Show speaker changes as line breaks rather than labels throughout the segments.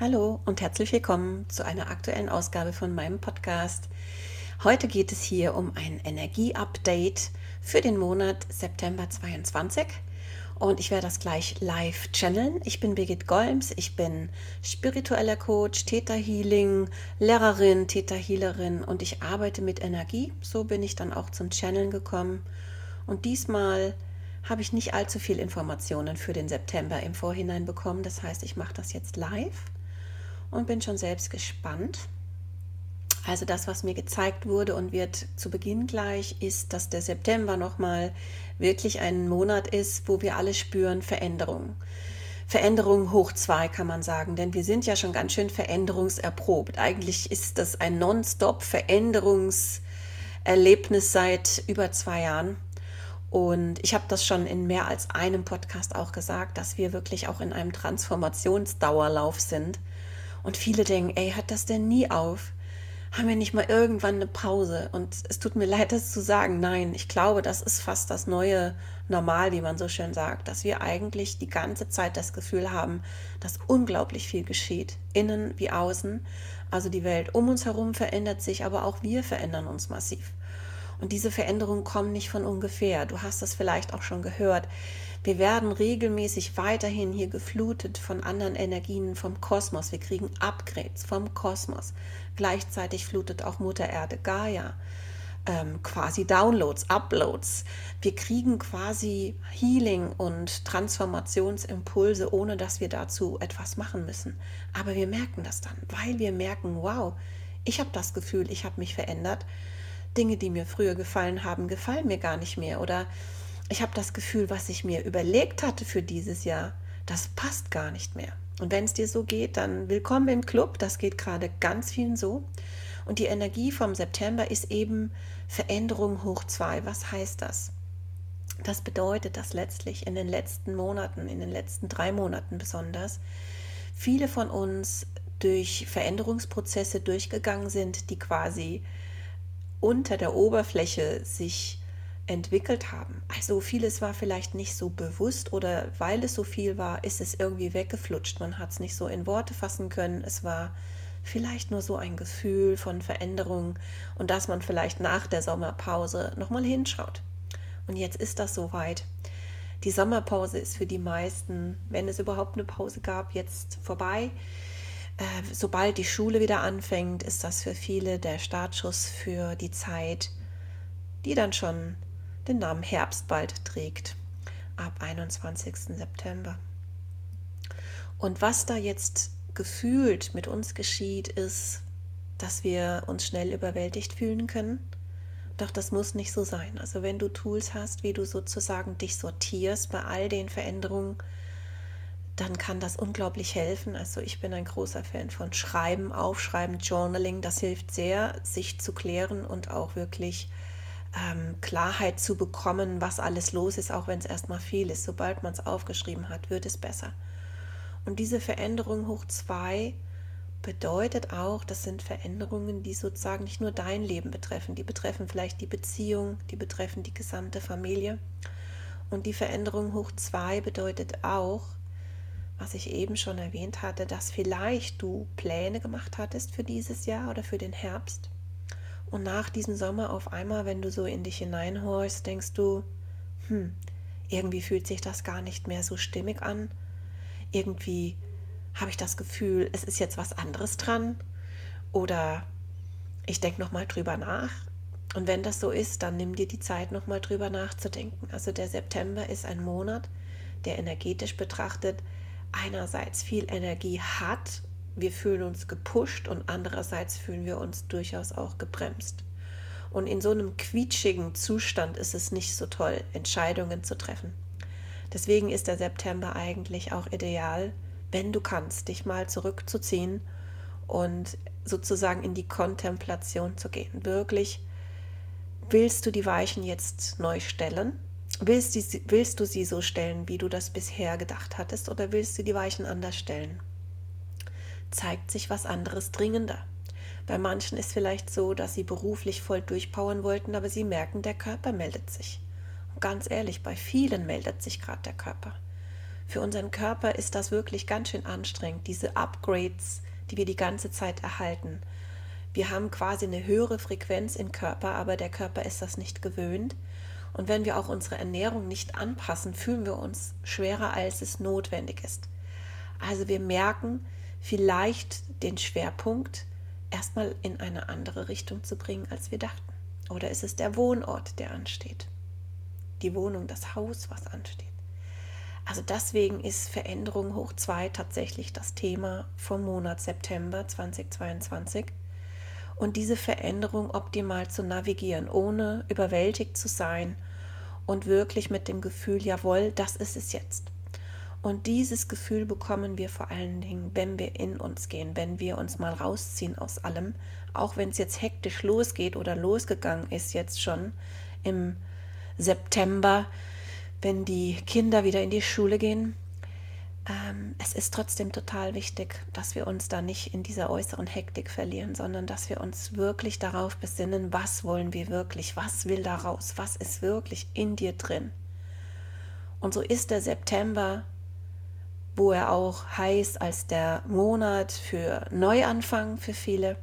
Hallo und herzlich willkommen zu einer aktuellen Ausgabe von meinem Podcast. Heute geht es hier um ein Energie-Update für den Monat September 22 und ich werde das gleich live channeln. Ich bin Birgit Golms, ich bin spiritueller Coach, Theta Healing, Lehrerin, Theta Healerin und ich arbeite mit Energie. So bin ich dann auch zum Channeln gekommen und diesmal habe ich nicht allzu viel Informationen für den September im Vorhinein bekommen. Das heißt, ich mache das jetzt live und bin schon selbst gespannt. Also das, was mir gezeigt wurde und wird zu Beginn gleich, ist, dass der September nochmal wirklich ein Monat ist, wo wir alle spüren Veränderung. Veränderung hoch zwei kann man sagen, denn wir sind ja schon ganz schön veränderungserprobt. Eigentlich ist das ein nonstop Veränderungserlebnis seit über zwei Jahren. Und ich habe das schon in mehr als einem Podcast auch gesagt, dass wir wirklich auch in einem Transformationsdauerlauf sind. Und viele denken, ey, hört das denn nie auf? Haben wir nicht mal irgendwann eine Pause? Und es tut mir leid, das zu sagen. Nein, ich glaube, das ist fast das neue Normal, wie man so schön sagt, dass wir eigentlich die ganze Zeit das Gefühl haben, dass unglaublich viel geschieht, innen wie außen. Also die Welt um uns herum verändert sich, aber auch wir verändern uns massiv. Und diese Veränderungen kommen nicht von ungefähr. Du hast das vielleicht auch schon gehört. Wir werden regelmäßig weiterhin hier geflutet von anderen Energien vom Kosmos. Wir kriegen Upgrades vom Kosmos. Gleichzeitig flutet auch Mutter Erde Gaia ähm, quasi Downloads, Uploads. Wir kriegen quasi Healing und Transformationsimpulse, ohne dass wir dazu etwas machen müssen. Aber wir merken das dann, weil wir merken, wow, ich habe das Gefühl, ich habe mich verändert. Dinge, die mir früher gefallen haben, gefallen mir gar nicht mehr. Oder ich habe das Gefühl, was ich mir überlegt hatte für dieses Jahr, das passt gar nicht mehr. Und wenn es dir so geht, dann willkommen im Club. Das geht gerade ganz vielen so. Und die Energie vom September ist eben Veränderung hoch zwei. Was heißt das? Das bedeutet, dass letztlich in den letzten Monaten, in den letzten drei Monaten besonders, viele von uns durch Veränderungsprozesse durchgegangen sind, die quasi unter der Oberfläche sich entwickelt haben. Also vieles war vielleicht nicht so bewusst oder weil es so viel war, ist es irgendwie weggeflutscht. Man hat es nicht so in Worte fassen können. Es war vielleicht nur so ein Gefühl von Veränderung und dass man vielleicht nach der Sommerpause nochmal hinschaut. Und jetzt ist das soweit. Die Sommerpause ist für die meisten, wenn es überhaupt eine Pause gab, jetzt vorbei. Äh, sobald die Schule wieder anfängt, ist das für viele der Startschuss für die Zeit, die dann schon den Namen Herbst bald trägt, ab 21. September. Und was da jetzt gefühlt mit uns geschieht, ist, dass wir uns schnell überwältigt fühlen können. Doch das muss nicht so sein. Also wenn du Tools hast, wie du sozusagen dich sortierst bei all den Veränderungen, dann kann das unglaublich helfen. Also ich bin ein großer Fan von Schreiben, Aufschreiben, Journaling. Das hilft sehr, sich zu klären und auch wirklich ähm, Klarheit zu bekommen, was alles los ist, auch wenn es erstmal viel ist. Sobald man es aufgeschrieben hat, wird es besser. Und diese Veränderung hoch zwei bedeutet auch, das sind Veränderungen, die sozusagen nicht nur dein Leben betreffen, die betreffen vielleicht die Beziehung, die betreffen die gesamte Familie. Und die Veränderung hoch zwei bedeutet auch, was ich eben schon erwähnt hatte, dass vielleicht du Pläne gemacht hattest für dieses Jahr oder für den Herbst und nach diesem Sommer auf einmal, wenn du so in dich hineinhorchst, denkst du, hm, irgendwie fühlt sich das gar nicht mehr so stimmig an. Irgendwie habe ich das Gefühl, es ist jetzt was anderes dran. Oder ich denke nochmal drüber nach. Und wenn das so ist, dann nimm dir die Zeit, nochmal drüber nachzudenken. Also der September ist ein Monat, der energetisch betrachtet einerseits viel Energie hat wir fühlen uns gepusht und andererseits fühlen wir uns durchaus auch gebremst. Und in so einem quietschigen Zustand ist es nicht so toll, Entscheidungen zu treffen. Deswegen ist der September eigentlich auch ideal, wenn du kannst, dich mal zurückzuziehen und sozusagen in die Kontemplation zu gehen. Wirklich, willst du die Weichen jetzt neu stellen? Willst, die, willst du sie so stellen, wie du das bisher gedacht hattest, oder willst du die Weichen anders stellen? zeigt sich was anderes dringender. Bei manchen ist vielleicht so, dass sie beruflich voll durchpowern wollten, aber sie merken, der Körper meldet sich. Und ganz ehrlich, bei vielen meldet sich gerade der Körper. Für unseren Körper ist das wirklich ganz schön anstrengend, diese Upgrades, die wir die ganze Zeit erhalten. Wir haben quasi eine höhere Frequenz im Körper, aber der Körper ist das nicht gewöhnt. Und wenn wir auch unsere Ernährung nicht anpassen, fühlen wir uns schwerer, als es notwendig ist. Also wir merken vielleicht den Schwerpunkt erstmal in eine andere Richtung zu bringen, als wir dachten. Oder ist es der Wohnort, der ansteht? Die Wohnung, das Haus, was ansteht. Also deswegen ist Veränderung hoch 2 tatsächlich das Thema vom Monat September 2022 und diese Veränderung optimal zu navigieren, ohne überwältigt zu sein und wirklich mit dem Gefühl, jawohl, das ist es jetzt. Und dieses Gefühl bekommen wir vor allen Dingen, wenn wir in uns gehen, wenn wir uns mal rausziehen aus allem, auch wenn es jetzt hektisch losgeht oder losgegangen ist jetzt schon im September, wenn die Kinder wieder in die Schule gehen, ähm, es ist trotzdem total wichtig, dass wir uns da nicht in dieser äußeren Hektik verlieren, sondern dass wir uns wirklich darauf besinnen, was wollen wir wirklich, was will da raus, was ist wirklich in dir drin. Und so ist der September, wo er auch heißt als der Monat für Neuanfang für viele.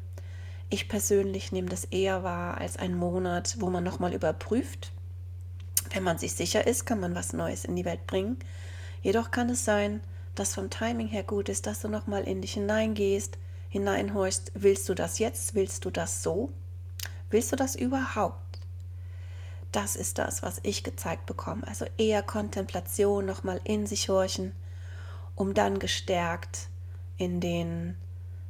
Ich persönlich nehme das eher wahr als ein Monat, wo man nochmal überprüft. Wenn man sich sicher ist, kann man was Neues in die Welt bringen. Jedoch kann es sein, das vom Timing her gut ist, dass du nochmal in dich hineingehst, hineinhorchst, willst du das jetzt, willst du das so, willst du das überhaupt? Das ist das, was ich gezeigt bekomme. Also eher Kontemplation, nochmal in sich horchen, um dann gestärkt in den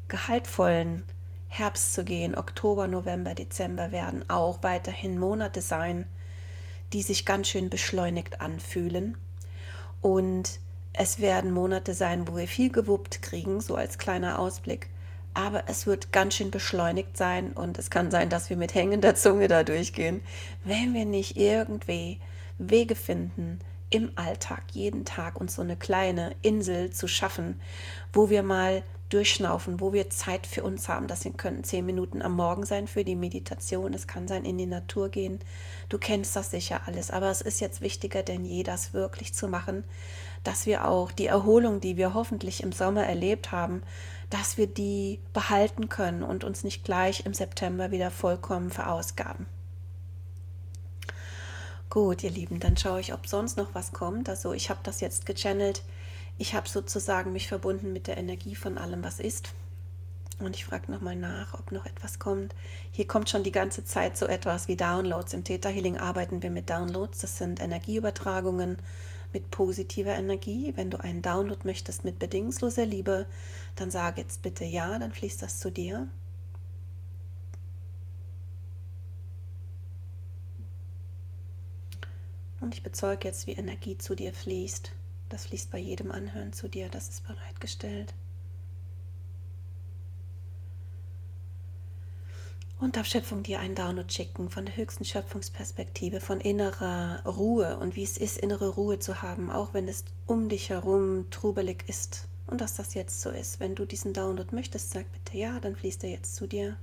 gehaltvollen Herbst zu gehen. Oktober, November, Dezember werden auch weiterhin Monate sein, die sich ganz schön beschleunigt anfühlen. Und es werden Monate sein, wo wir viel gewuppt kriegen, so als kleiner Ausblick. Aber es wird ganz schön beschleunigt sein und es kann sein, dass wir mit hängender Zunge da durchgehen, wenn wir nicht irgendwie Wege finden, im Alltag jeden Tag uns so eine kleine Insel zu schaffen, wo wir mal durchschnaufen, wo wir Zeit für uns haben. Das können zehn Minuten am Morgen sein für die Meditation, es kann sein in die Natur gehen. Du kennst das sicher alles, aber es ist jetzt wichtiger denn je, das wirklich zu machen, dass wir auch die Erholung, die wir hoffentlich im Sommer erlebt haben, dass wir die behalten können und uns nicht gleich im September wieder vollkommen verausgaben. Gut, ihr Lieben, dann schaue ich, ob sonst noch was kommt. Also ich habe das jetzt gechannelt. Ich habe sozusagen mich verbunden mit der Energie von allem, was ist. Und ich frage nochmal nach, ob noch etwas kommt. Hier kommt schon die ganze Zeit so etwas wie Downloads. Im Theta Healing arbeiten wir mit Downloads. Das sind Energieübertragungen mit positiver Energie. Wenn du einen Download möchtest mit bedingungsloser Liebe, dann sage jetzt bitte ja, dann fließt das zu dir. Und ich bezeuge jetzt, wie Energie zu dir fließt. Das fließt bei jedem Anhören zu dir, das ist bereitgestellt. Und darf Schöpfung dir einen Download schicken von der höchsten Schöpfungsperspektive, von innerer Ruhe und wie es ist, innere Ruhe zu haben, auch wenn es um dich herum trubelig ist. Und dass das jetzt so ist. Wenn du diesen Download möchtest, sag bitte ja, dann fließt er jetzt zu dir.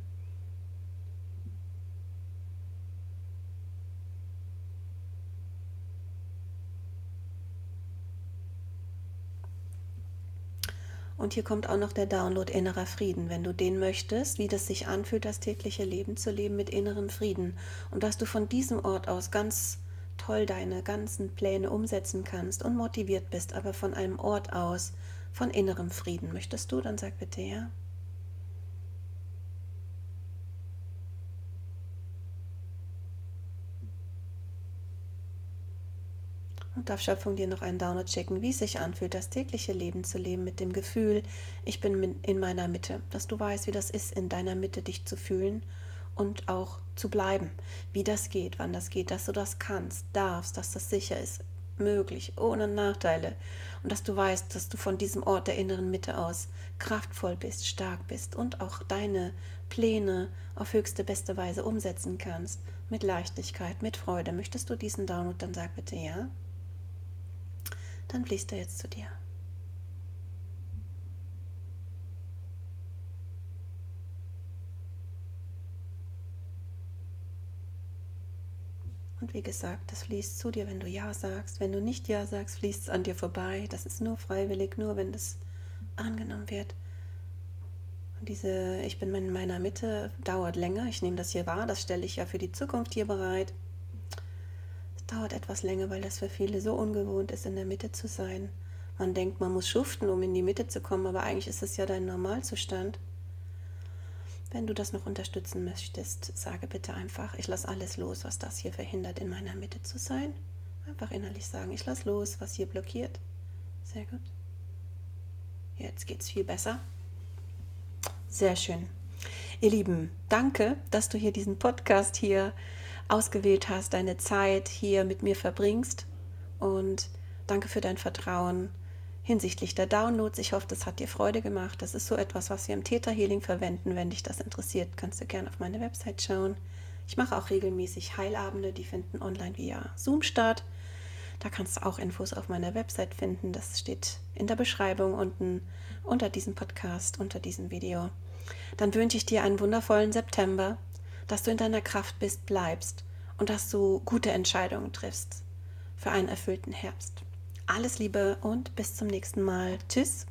Und hier kommt auch noch der Download innerer Frieden, wenn du den möchtest, wie das sich anfühlt, das tägliche Leben zu leben mit innerem Frieden. Und dass du von diesem Ort aus ganz toll deine ganzen Pläne umsetzen kannst und motiviert bist, aber von einem Ort aus, von innerem Frieden. Möchtest du? Dann sag bitte ja. Und darf Schöpfung dir noch einen Download schicken, wie es sich anfühlt, das tägliche Leben zu leben mit dem Gefühl, ich bin in meiner Mitte, dass du weißt, wie das ist, in deiner Mitte dich zu fühlen und auch zu bleiben, wie das geht, wann das geht, dass du das kannst, darfst, dass das sicher ist, möglich, ohne Nachteile. Und dass du weißt, dass du von diesem Ort der inneren Mitte aus kraftvoll bist, stark bist und auch deine Pläne auf höchste beste Weise umsetzen kannst, mit Leichtigkeit, mit Freude. Möchtest du diesen Download, dann sag bitte ja dann fließt er jetzt zu dir. Und wie gesagt, das fließt zu dir, wenn du Ja sagst. Wenn du nicht Ja sagst, fließt es an dir vorbei. Das ist nur freiwillig, nur wenn das angenommen wird. Und diese Ich bin in meiner Mitte dauert länger. Ich nehme das hier wahr. Das stelle ich ja für die Zukunft hier bereit. Dauert etwas länger, weil das für viele so ungewohnt ist, in der Mitte zu sein. Man denkt, man muss schuften, um in die Mitte zu kommen, aber eigentlich ist es ja dein Normalzustand. Wenn du das noch unterstützen möchtest, sage bitte einfach, ich lasse alles los, was das hier verhindert, in meiner Mitte zu sein. Einfach innerlich sagen, ich lasse los, was hier blockiert. Sehr gut. Jetzt geht es viel besser. Sehr schön. Ihr Lieben, danke, dass du hier diesen Podcast hier ausgewählt hast, deine Zeit hier mit mir verbringst und danke für dein Vertrauen hinsichtlich der Downloads. Ich hoffe, das hat dir Freude gemacht. Das ist so etwas, was wir im Theta Healing verwenden. Wenn dich das interessiert, kannst du gerne auf meine Website schauen. Ich mache auch regelmäßig Heilabende, die finden online via Zoom statt. Da kannst du auch Infos auf meiner Website finden. Das steht in der Beschreibung unten unter diesem Podcast, unter diesem Video. Dann wünsche ich dir einen wundervollen September, dass du in deiner Kraft bist, bleibst und dass du gute Entscheidungen triffst für einen erfüllten Herbst. Alles Liebe und bis zum nächsten Mal. Tschüss.